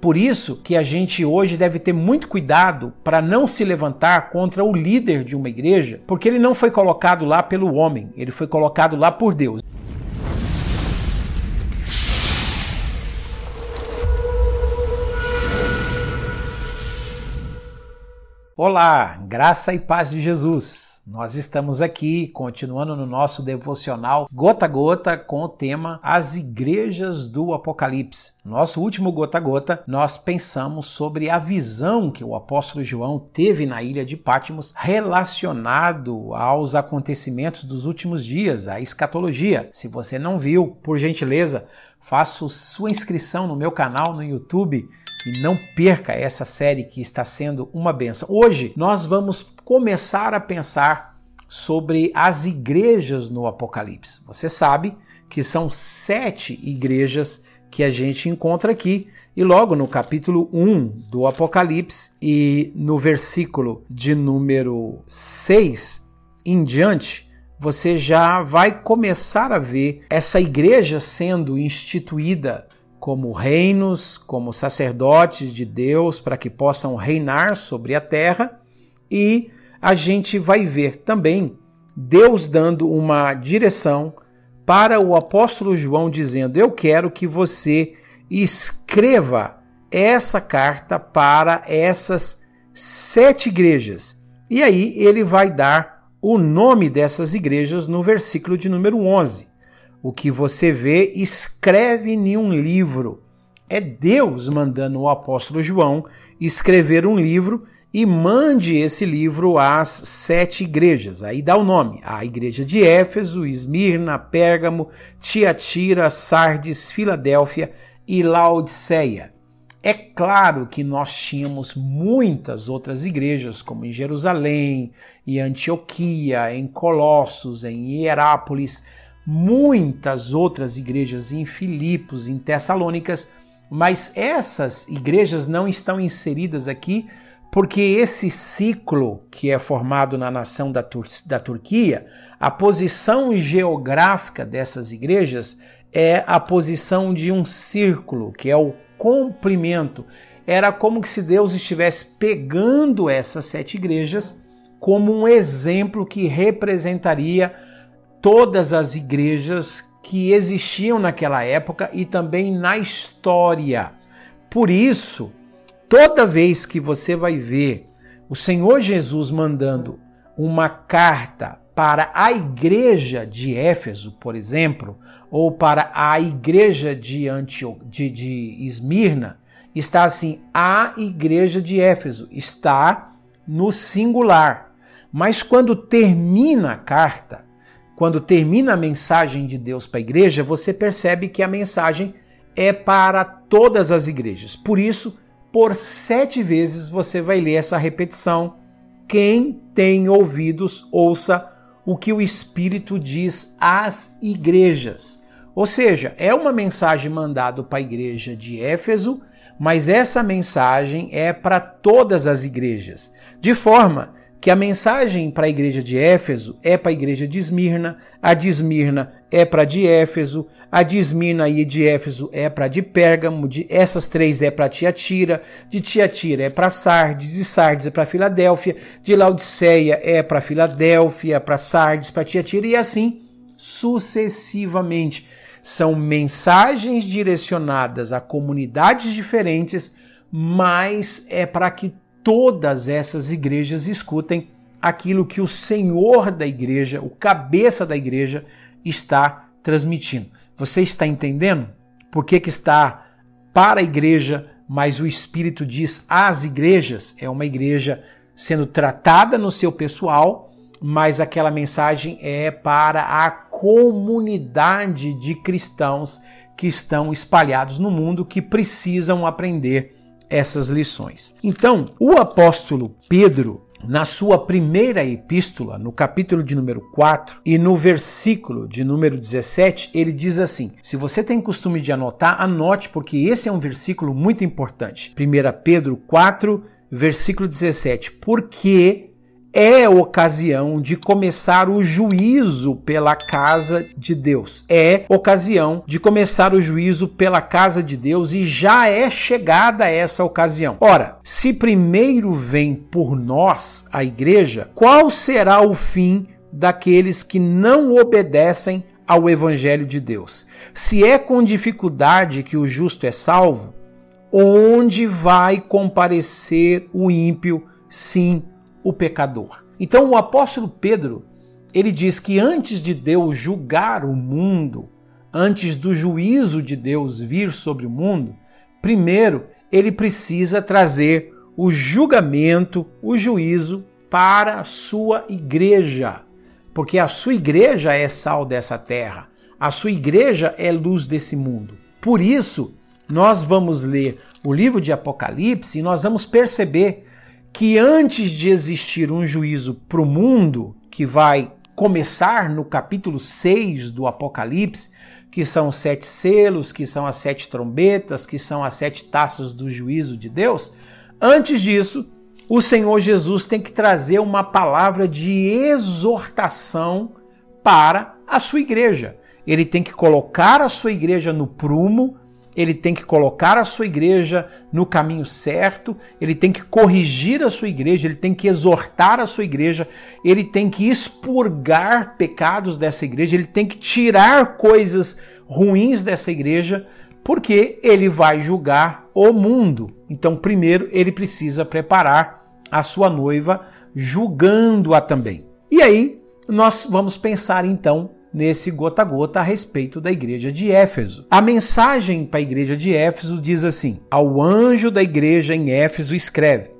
Por isso que a gente hoje deve ter muito cuidado para não se levantar contra o líder de uma igreja, porque ele não foi colocado lá pelo homem, ele foi colocado lá por Deus. Olá, graça e paz de Jesus. Nós estamos aqui continuando no nosso devocional Gota a Gota com o tema As Igrejas do Apocalipse. Nosso último Gota a Gota, nós pensamos sobre a visão que o apóstolo João teve na ilha de Patmos relacionado aos acontecimentos dos últimos dias, a escatologia. Se você não viu, por gentileza, faça sua inscrição no meu canal no YouTube e não perca essa série que está sendo uma benção. Hoje nós vamos começar a pensar sobre as igrejas no Apocalipse. Você sabe que são sete igrejas que a gente encontra aqui. E logo no capítulo 1 do Apocalipse e no versículo de número 6 em diante, você já vai começar a ver essa igreja sendo instituída como reinos, como sacerdotes de Deus, para que possam reinar sobre a terra, e a gente vai ver também Deus dando uma direção para o apóstolo João, dizendo: Eu quero que você escreva essa carta para essas sete igrejas. E aí ele vai dar o nome dessas igrejas no versículo de número 11. O que você vê, escreve em um livro. É Deus mandando o apóstolo João escrever um livro e mande esse livro às sete igrejas. Aí dá o nome: a igreja de Éfeso, Esmirna, Pérgamo, Tiatira, Sardes, Filadélfia e Laodiceia. É claro que nós tínhamos muitas outras igrejas, como em Jerusalém, em Antioquia, em Colossos, em Hierápolis, muitas outras igrejas em Filipos, em Tessalônicas, mas essas igrejas não estão inseridas aqui porque esse ciclo que é formado na nação da, Tur da Turquia, a posição geográfica dessas igrejas é a posição de um círculo, que é o comprimento. Era como se Deus estivesse pegando essas sete igrejas como um exemplo que representaria todas as igrejas que existiam naquela época e também na história. Por isso, toda vez que você vai ver o Senhor Jesus mandando uma carta para a igreja de Éfeso, por exemplo, ou para a igreja de, Antio, de, de Esmirna, está assim, a igreja de Éfeso, está no singular. Mas quando termina a carta, quando termina a mensagem de Deus para a igreja, você percebe que a mensagem é para todas as igrejas. Por isso, por sete vezes você vai ler essa repetição. Quem tem ouvidos, ouça o que o Espírito diz às igrejas. Ou seja, é uma mensagem mandada para a igreja de Éfeso, mas essa mensagem é para todas as igrejas, de forma que a mensagem para a igreja de Éfeso é para a igreja de Esmirna, a de Esmirna é para a de Éfeso, a de Esmirna e de Éfeso é para de Pérgamo, de, essas três é para Tiatira, de Tiatira é para Sardes, de Sardes é para Filadélfia, de Laodiceia é para Filadélfia, para Sardes, para Tiatira e assim sucessivamente. São mensagens direcionadas a comunidades diferentes, mas é para que todas essas igrejas escutem aquilo que o Senhor da igreja, o cabeça da igreja, está transmitindo. Você está entendendo? Por que, que está para a igreja, mas o Espírito diz às igrejas? É uma igreja sendo tratada no seu pessoal, mas aquela mensagem é para a comunidade de cristãos que estão espalhados no mundo que precisam aprender essas lições. Então, o apóstolo Pedro, na sua primeira epístola, no capítulo de número 4 e no versículo de número 17, ele diz assim: Se você tem costume de anotar, anote, porque esse é um versículo muito importante. 1 Pedro 4, versículo 17: Porque é ocasião de começar o juízo pela casa de Deus. É ocasião de começar o juízo pela casa de Deus e já é chegada essa ocasião. Ora, se primeiro vem por nós, a igreja, qual será o fim daqueles que não obedecem ao evangelho de Deus? Se é com dificuldade que o justo é salvo, onde vai comparecer o ímpio? Sim, o pecador. Então o apóstolo Pedro, ele diz que antes de Deus julgar o mundo, antes do juízo de Deus vir sobre o mundo, primeiro ele precisa trazer o julgamento, o juízo para a sua igreja, porque a sua igreja é sal dessa terra, a sua igreja é luz desse mundo. Por isso, nós vamos ler o livro de Apocalipse e nós vamos perceber que antes de existir um juízo para o mundo, que vai começar no capítulo 6 do Apocalipse, que são os sete selos, que são as sete trombetas, que são as sete taças do juízo de Deus, antes disso, o Senhor Jesus tem que trazer uma palavra de exortação para a sua igreja. Ele tem que colocar a sua igreja no prumo, ele tem que colocar a sua igreja no caminho certo, ele tem que corrigir a sua igreja, ele tem que exortar a sua igreja, ele tem que expurgar pecados dessa igreja, ele tem que tirar coisas ruins dessa igreja, porque ele vai julgar o mundo. Então, primeiro, ele precisa preparar a sua noiva, julgando-a também. E aí, nós vamos pensar então nesse gota a gota a respeito da igreja de Éfeso. A mensagem para a igreja de Éfeso diz assim: Ao anjo da igreja em Éfeso escreve: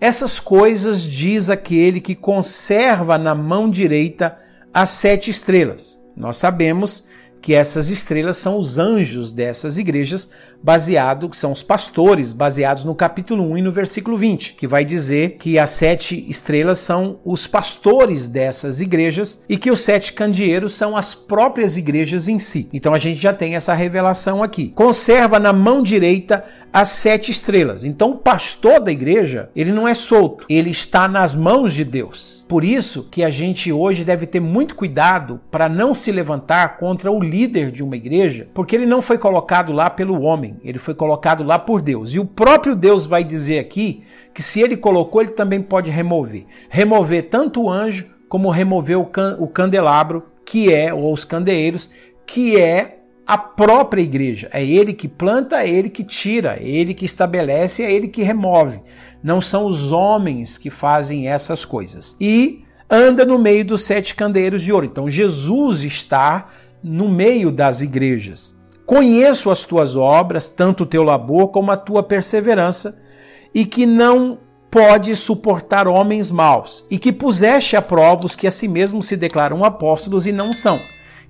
Essas coisas diz aquele que conserva na mão direita as sete estrelas. Nós sabemos que essas estrelas são os anjos dessas igrejas, baseado, que são os pastores, baseados no capítulo 1 e no versículo 20, que vai dizer que as sete estrelas são os pastores dessas igrejas e que os sete candeeiros são as próprias igrejas em si. Então a gente já tem essa revelação aqui. Conserva na mão direita as sete estrelas. Então o pastor da igreja, ele não é solto, ele está nas mãos de Deus. Por isso que a gente hoje deve ter muito cuidado para não se levantar contra o líder de uma igreja, porque ele não foi colocado lá pelo homem ele foi colocado lá por Deus. E o próprio Deus vai dizer aqui que se ele colocou, ele também pode remover. Remover tanto o anjo como remover o, can o candelabro, que é, ou os candeeiros, que é a própria igreja. É ele que planta, é ele que tira, é ele que estabelece, é ele que remove. Não são os homens que fazem essas coisas. E anda no meio dos sete candeeiros de ouro. Então Jesus está no meio das igrejas. Conheço as tuas obras, tanto o teu labor como a tua perseverança, e que não pode suportar homens maus, e que puseste a prova os que a si mesmos se declaram apóstolos e não são.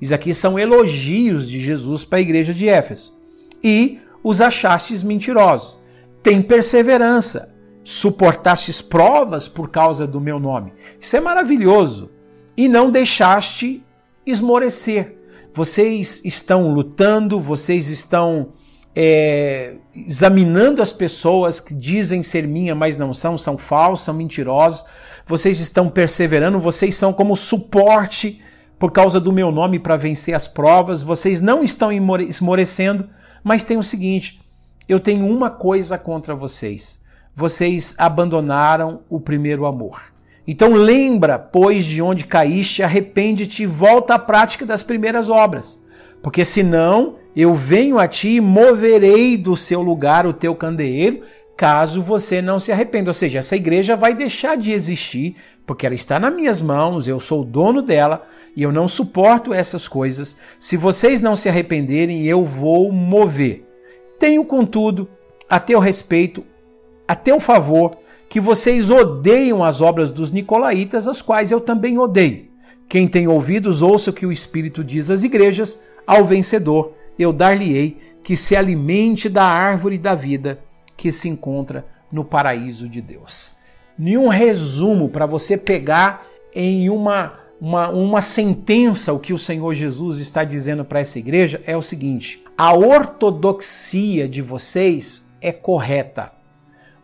Isso aqui são elogios de Jesus para a igreja de Éfeso. E os achastes mentirosos. Tem perseverança, suportastes provas por causa do meu nome. Isso é maravilhoso. E não deixaste esmorecer. Vocês estão lutando, vocês estão é, examinando as pessoas que dizem ser minha, mas não são, são falsos, são mentirosos. Vocês estão perseverando, vocês são como suporte por causa do meu nome para vencer as provas. Vocês não estão esmorecendo, mas tem o seguinte: eu tenho uma coisa contra vocês. Vocês abandonaram o primeiro amor. Então lembra, pois, de onde caíste, arrepende-te e volta à prática das primeiras obras. Porque senão eu venho a ti e moverei do seu lugar o teu candeeiro, caso você não se arrependa. Ou seja, essa igreja vai deixar de existir, porque ela está nas minhas mãos, eu sou o dono dela e eu não suporto essas coisas. Se vocês não se arrependerem, eu vou mover. Tenho, contudo, a teu respeito, a teu favor, que vocês odeiam as obras dos nicolaítas, as quais eu também odeio. Quem tem ouvidos, ouça o que o Espírito diz às igrejas, ao vencedor eu dar-lhe-ei que se alimente da árvore da vida que se encontra no paraíso de Deus. Nenhum resumo para você pegar em uma, uma, uma sentença o que o Senhor Jesus está dizendo para essa igreja é o seguinte: a ortodoxia de vocês é correta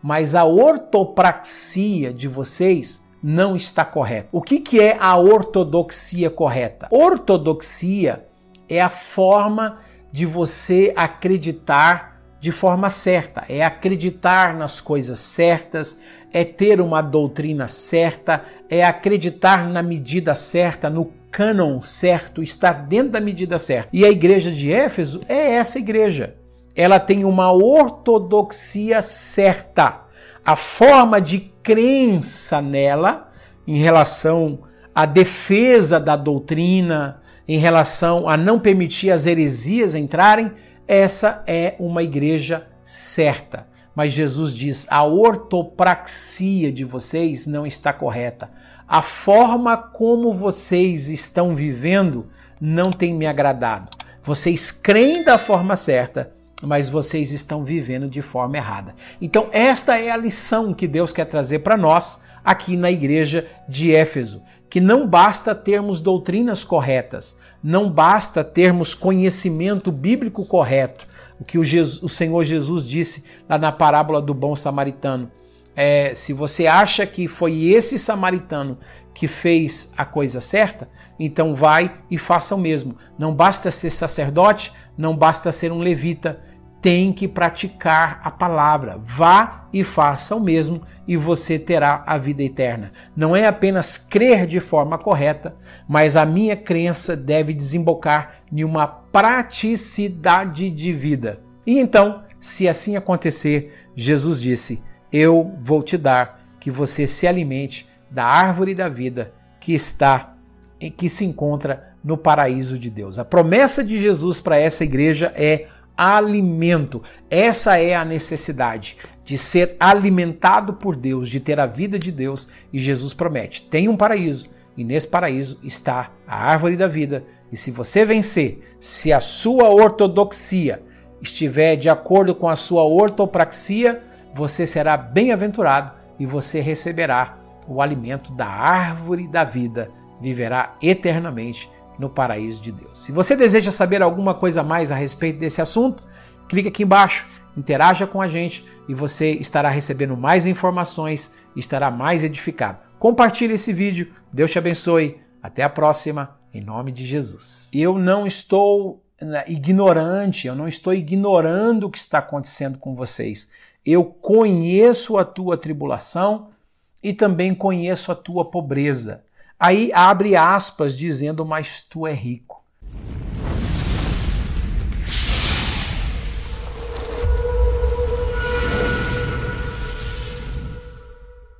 mas a ortopraxia de vocês não está correta. O que, que é a ortodoxia correta? Ortodoxia é a forma de você acreditar de forma certa, é acreditar nas coisas certas, é ter uma doutrina certa, é acreditar na medida certa, no cânon certo, estar dentro da medida certa. E a igreja de Éfeso é essa igreja. Ela tem uma ortodoxia certa. A forma de crença nela em relação à defesa da doutrina, em relação a não permitir as heresias entrarem, essa é uma igreja certa. Mas Jesus diz: a ortopraxia de vocês não está correta a forma como vocês estão vivendo não tem me agradado. Vocês creem da forma certa, mas vocês estão vivendo de forma errada. Então, esta é a lição que Deus quer trazer para nós aqui na igreja de Éfeso, que não basta termos doutrinas corretas, não basta termos conhecimento bíblico correto, o que o, Jesus, o Senhor Jesus disse lá na parábola do bom samaritano é, se você acha que foi esse samaritano que fez a coisa certa, então vai e faça o mesmo. Não basta ser sacerdote, não basta ser um levita, tem que praticar a palavra. Vá e faça o mesmo e você terá a vida eterna. Não é apenas crer de forma correta, mas a minha crença deve desembocar em uma praticidade de vida. E então, se assim acontecer, Jesus disse: eu vou te dar que você se alimente da árvore da vida que está que se encontra no paraíso de Deus. A promessa de Jesus para essa igreja é alimento. Essa é a necessidade de ser alimentado por Deus, de ter a vida de Deus, e Jesus promete: tem um paraíso, e nesse paraíso está a árvore da vida. E se você vencer, se a sua ortodoxia estiver de acordo com a sua ortopraxia, você será bem-aventurado e você receberá o alimento da árvore da vida, viverá eternamente no paraíso de Deus. Se você deseja saber alguma coisa mais a respeito desse assunto, clique aqui embaixo, interaja com a gente e você estará recebendo mais informações e estará mais edificado. Compartilhe esse vídeo, Deus te abençoe. Até a próxima, em nome de Jesus. Eu não estou né, ignorante, eu não estou ignorando o que está acontecendo com vocês eu conheço a tua tribulação e também conheço a tua pobreza. Aí abre aspas dizendo, mas tu é rico.